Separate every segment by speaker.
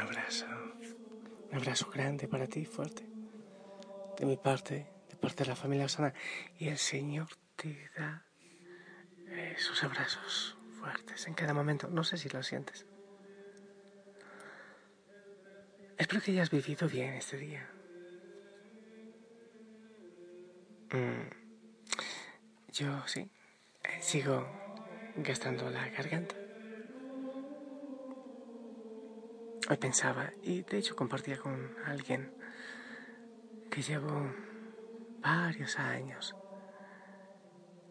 Speaker 1: Abrazo. Un abrazo grande para ti, fuerte. De mi parte, de parte de la familia Osana. Y el Señor te da esos abrazos fuertes en cada momento. No sé si lo sientes. Espero que hayas vivido bien este día. Mm, Yo sí, eh, sigo gastando la garganta. Hoy pensaba, y de hecho compartía con alguien que llevo varios años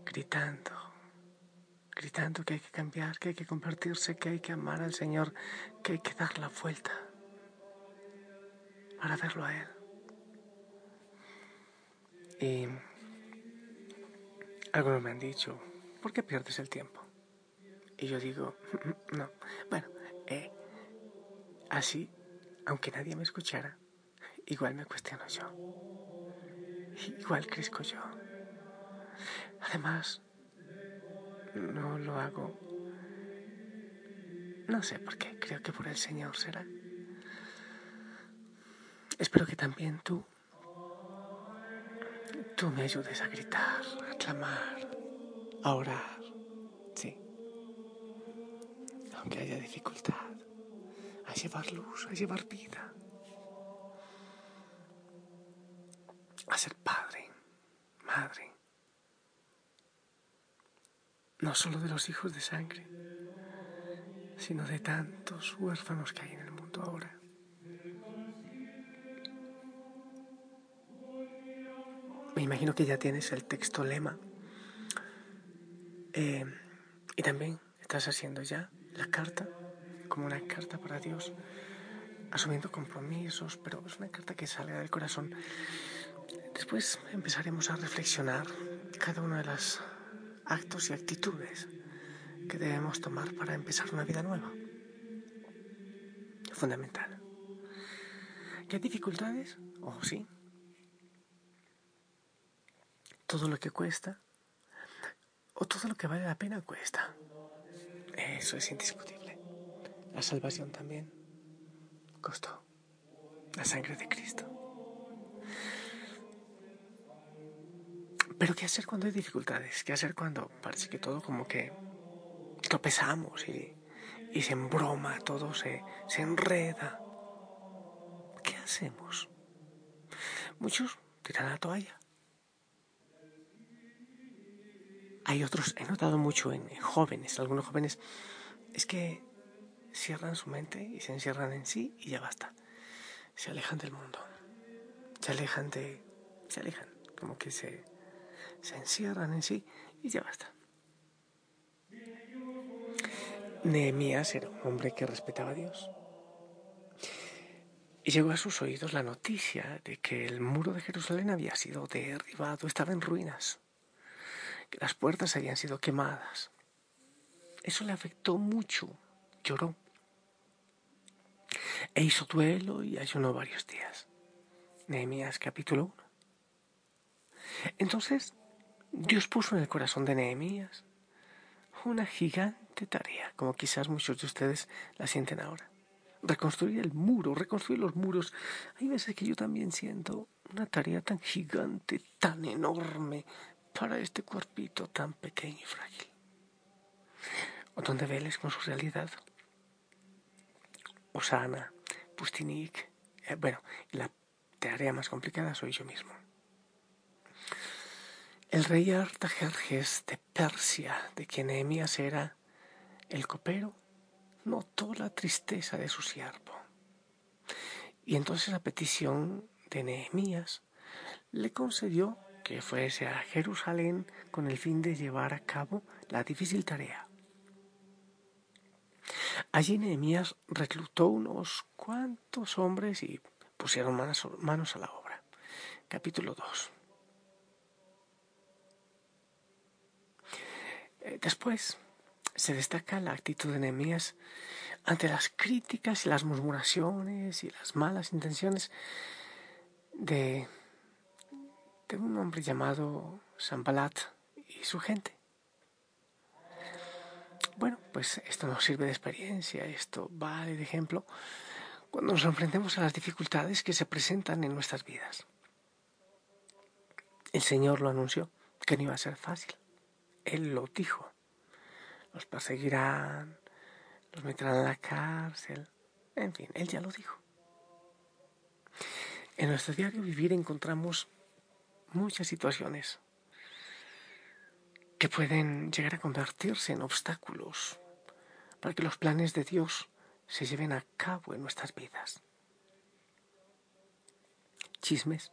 Speaker 1: gritando, gritando que hay que cambiar, que hay que convertirse, que hay que amar al Señor, que hay que dar la vuelta para verlo a Él. Y algunos me han dicho, ¿por qué pierdes el tiempo? Y yo digo, no, bueno, eh, así, aunque nadie me escuchara, igual me cuestiono yo. Igual crezco yo. Además, no lo hago. No sé por qué, creo que por el Señor será. Espero que también tú, tú me ayudes a gritar, a clamar, a orar. Sí. Aunque haya dificultad, llevar luz, a llevar vida. A ser padre, madre. No solo de los hijos de sangre, sino de tantos huérfanos que hay en el mundo ahora. Me imagino que ya tienes el texto lema. Eh, y también estás haciendo ya la carta como una carta para Dios, asumiendo compromisos, pero es una carta que sale del corazón. Después empezaremos a reflexionar cada uno de los actos y actitudes que debemos tomar para empezar una vida nueva. Fundamental. ¿Qué dificultades? Oh, sí. Todo lo que cuesta o todo lo que vale la pena cuesta. Eso es indiscutible. La salvación también costó la sangre de Cristo. Pero ¿qué hacer cuando hay dificultades? ¿Qué hacer cuando parece que todo como que tropezamos y, y se embroma, todo se, se enreda? ¿Qué hacemos? Muchos tiran la toalla. Hay otros, he notado mucho en, en jóvenes, algunos jóvenes, es que cierran su mente y se encierran en sí y ya basta. Se alejan del mundo. Se alejan de... Se alejan. Como que se, se encierran en sí y ya basta. Nehemías era un hombre que respetaba a Dios. Y llegó a sus oídos la noticia de que el muro de Jerusalén había sido derribado, estaba en ruinas, que las puertas habían sido quemadas. Eso le afectó mucho, lloró. E hizo duelo y ayunó varios días. Nehemías capítulo 1. Entonces, Dios puso en el corazón de Nehemías una gigante tarea, como quizás muchos de ustedes la sienten ahora. Reconstruir el muro, reconstruir los muros. Hay veces que yo también siento una tarea tan gigante, tan enorme, para este cuerpito tan pequeño y frágil. O donde veles con su realidad. Osana, Pustinik, eh, bueno, la tarea más complicada soy yo mismo. El rey Artajerjes de Persia, de quien Nehemías era el copero, notó la tristeza de su siervo. Y entonces la petición de Nehemías le concedió que fuese a Jerusalén con el fin de llevar a cabo la difícil tarea. Allí Nehemías reclutó unos cuantos hombres y pusieron manos, a la obra. Capítulo 2. Eh, después se destaca la actitud de Nehemías ante las críticas y las murmuraciones y las malas intenciones de, de un hombre llamado Sambalat y su gente. Bueno, pues esto nos sirve de experiencia, esto vale de ejemplo cuando nos enfrentemos a las dificultades que se presentan en nuestras vidas. El Señor lo anunció, que no iba a ser fácil. Él lo dijo. Los perseguirán, los meterán en la cárcel. En fin, Él ya lo dijo. En nuestro diario vivir encontramos muchas situaciones que pueden llegar a convertirse en obstáculos para que los planes de Dios se lleven a cabo en nuestras vidas. Chismes,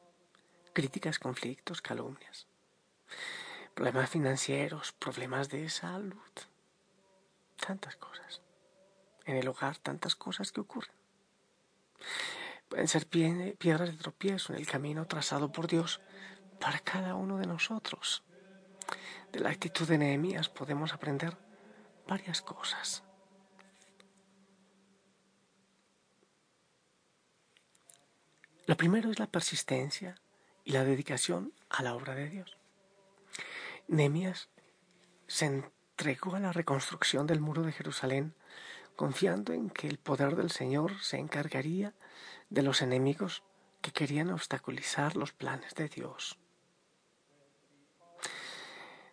Speaker 1: críticas, conflictos, calumnias, problemas financieros, problemas de salud, tantas cosas. En el hogar tantas cosas que ocurren. Pueden ser piedras de tropiezo en el camino trazado por Dios para cada uno de nosotros. De la actitud de Nehemías podemos aprender varias cosas. Lo primero es la persistencia y la dedicación a la obra de Dios. Nehemías se entregó a la reconstrucción del muro de Jerusalén confiando en que el poder del Señor se encargaría de los enemigos que querían obstaculizar los planes de Dios.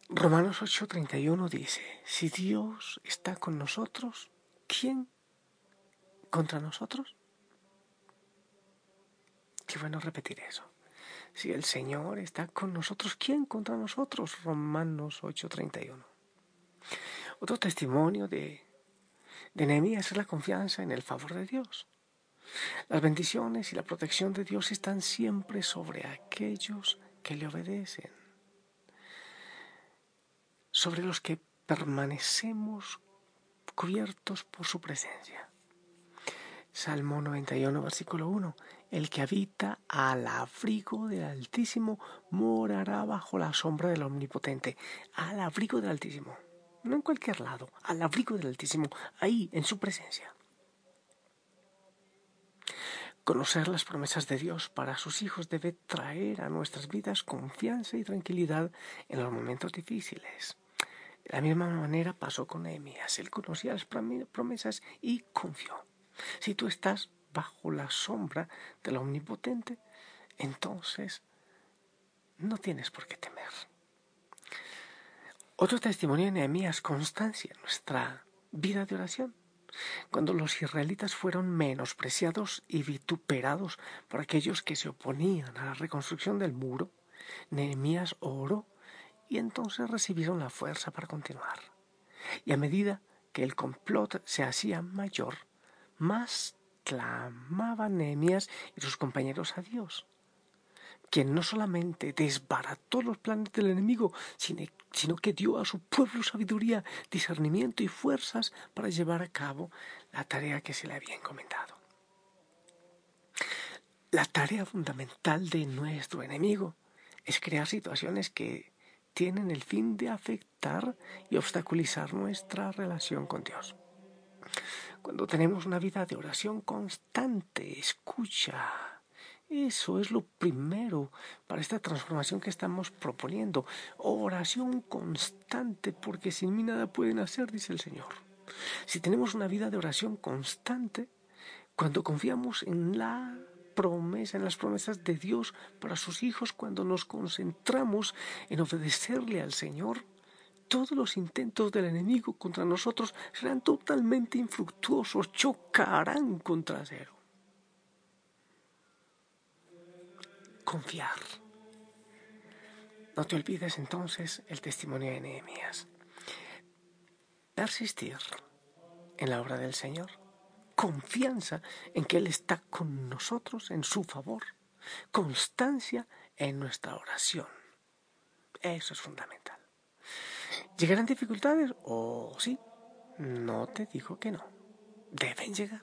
Speaker 1: Romanos 8:31 dice, si Dios está con nosotros, ¿quién contra nosotros? Qué bueno repetir eso. Si el Señor está con nosotros, ¿quién contra nosotros? Romanos 8:31. Otro testimonio de, de Nehemías es la confianza en el favor de Dios. Las bendiciones y la protección de Dios están siempre sobre aquellos que le obedecen sobre los que permanecemos cubiertos por su presencia. Salmo 91, versículo 1. El que habita al abrigo del Altísimo morará bajo la sombra del Omnipotente. Al abrigo del Altísimo. No en cualquier lado, al abrigo del Altísimo, ahí, en su presencia. Conocer las promesas de Dios para sus hijos debe traer a nuestras vidas confianza y tranquilidad en los momentos difíciles. La misma manera pasó con Nehemías. Él conocía las promesas y confió. Si tú estás bajo la sombra del Omnipotente, entonces no tienes por qué temer. Otro testimonio de Nehemías, constancia nuestra vida de oración. Cuando los israelitas fueron menospreciados y vituperados por aquellos que se oponían a la reconstrucción del muro, Nehemías oró y entonces recibieron la fuerza para continuar. Y a medida que el complot se hacía mayor, más clamaban Nehemías y sus compañeros a Dios, quien no solamente desbarató los planes del enemigo, sino que dio a su pueblo sabiduría, discernimiento y fuerzas para llevar a cabo la tarea que se le había encomendado. La tarea fundamental de nuestro enemigo es crear situaciones que tienen el fin de afectar y obstaculizar nuestra relación con Dios. Cuando tenemos una vida de oración constante, escucha, eso es lo primero para esta transformación que estamos proponiendo. Oración constante, porque sin mí nada pueden hacer, dice el Señor. Si tenemos una vida de oración constante, cuando confiamos en la promesa, en las promesas de Dios para sus hijos, cuando nos concentramos en obedecerle al Señor, todos los intentos del enemigo contra nosotros serán totalmente infructuosos, chocarán contra cero. confiar. No te olvides entonces el testimonio de Nehemías. Persistir en la obra del Señor. Confianza en que Él está con nosotros en su favor. Constancia en nuestra oración. Eso es fundamental. ¿Llegarán dificultades? ¿O oh, sí? No te digo que no. Deben llegar.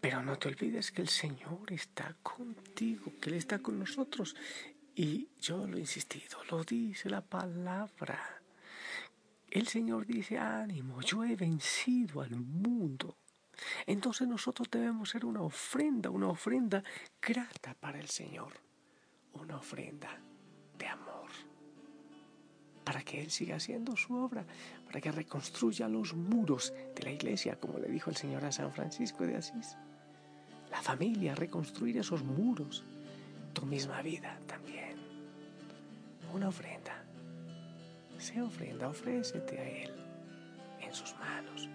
Speaker 1: Pero no te olvides que el Señor está contigo, que Él está con nosotros. Y yo lo he insistido, lo dice la palabra. El Señor dice, ánimo, yo he vencido al mundo. Entonces nosotros debemos ser una ofrenda, una ofrenda grata para el Señor, una ofrenda de amor, para que Él siga haciendo su obra, para que reconstruya los muros de la iglesia, como le dijo el Señor a San Francisco de Asís. La familia, reconstruir esos muros, tu misma vida también. Una ofrenda. Se ofrenda, ofrécete a Él en sus manos.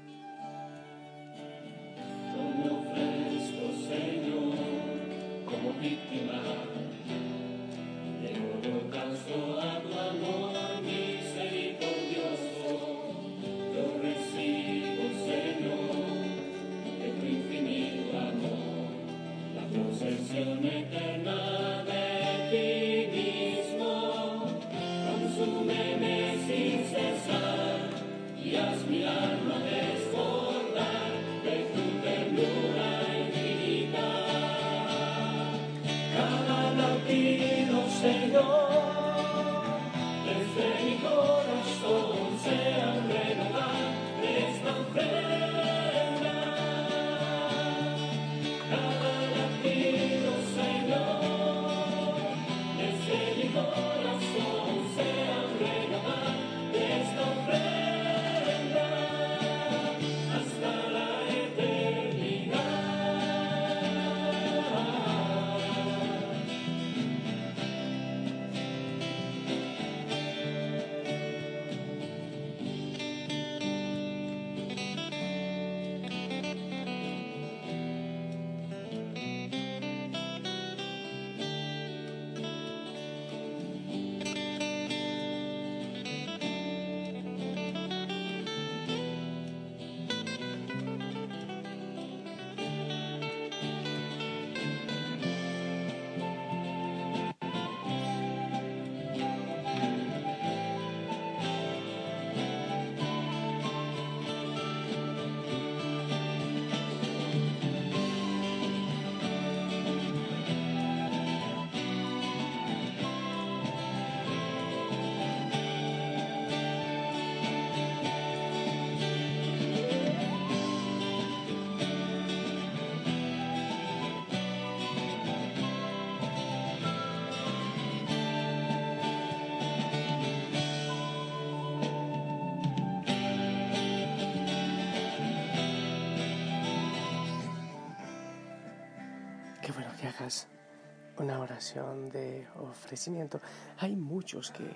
Speaker 1: Una oración de ofrecimiento. Hay muchos que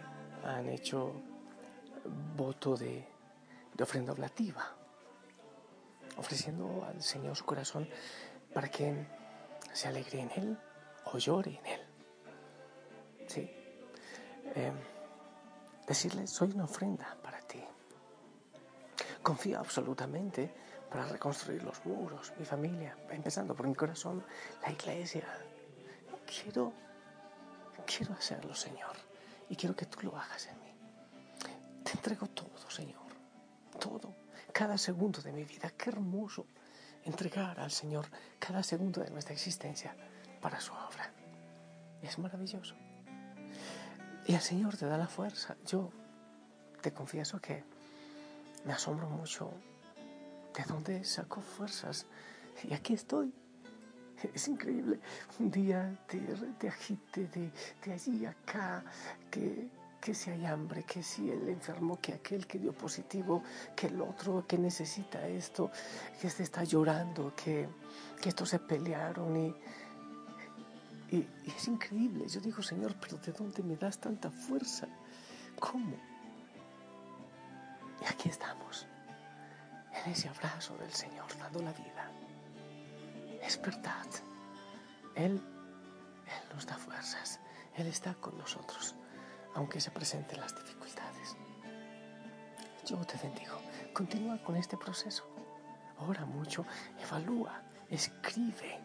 Speaker 1: han hecho voto de, ofrenda oblativa, ofreciendo al Señor su corazón para que se alegre en Él o llore en Él. Sí. Em, decirle, soy una ofrenda para ti. Confío absolutamente para reconstruir los muros, mi familia, empezando por mi corazón, la iglesia. Quiero, quiero hacerlo, Señor, y quiero que tú lo hagas en mí. Te entrego todo, Señor, todo, cada segundo de mi vida. Qué hermoso entregar al Señor cada segundo de nuestra existencia para su obra. Es maravilloso. Y el Señor te da la fuerza. Yo te confieso que me asombro mucho ¿De dónde saco fuerzas? Y aquí estoy. Es increíble. Un día te, agite de, allí acá, que, que si hay hambre, que si el enfermo, que aquel que dio positivo, que el otro que necesita esto, que este está llorando, que, que estos se pelearon y, y, y, es increíble. Yo digo, Señor, pero ¿de dónde me das tanta fuerza? ¿Cómo? Y aquí estamos en ese abrazo del Señor, dando la vida. Es verdad. Él nos da fuerzas, Él está con nosotros, aunque se presenten las dificultades. Yo te bendigo, continúa con este proceso, ora mucho, evalúa, escribe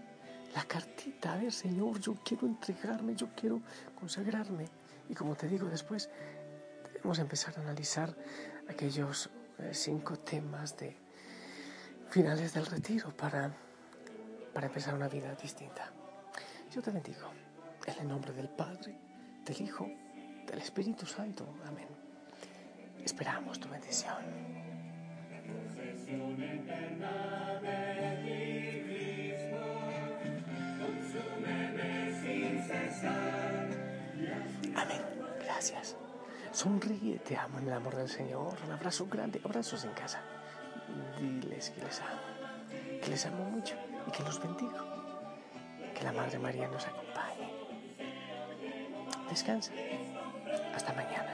Speaker 1: la cartita, a ver Señor, yo quiero entregarme, yo quiero consagrarme. Y como te digo después, debemos empezar a analizar aquellos eh, cinco temas de finales del retiro para, para empezar una vida distinta. Yo te bendigo en el nombre del Padre, del Hijo, del Espíritu Santo. Amén. Esperamos tu bendición. Amén. Gracias. Sonríe, te amo en el amor del Señor. Un abrazo grande, abrazos en casa. Diles que les amo, que les amo mucho y que los bendigo. Que la Madre María nos acompañe. Descansa. Hasta mañana.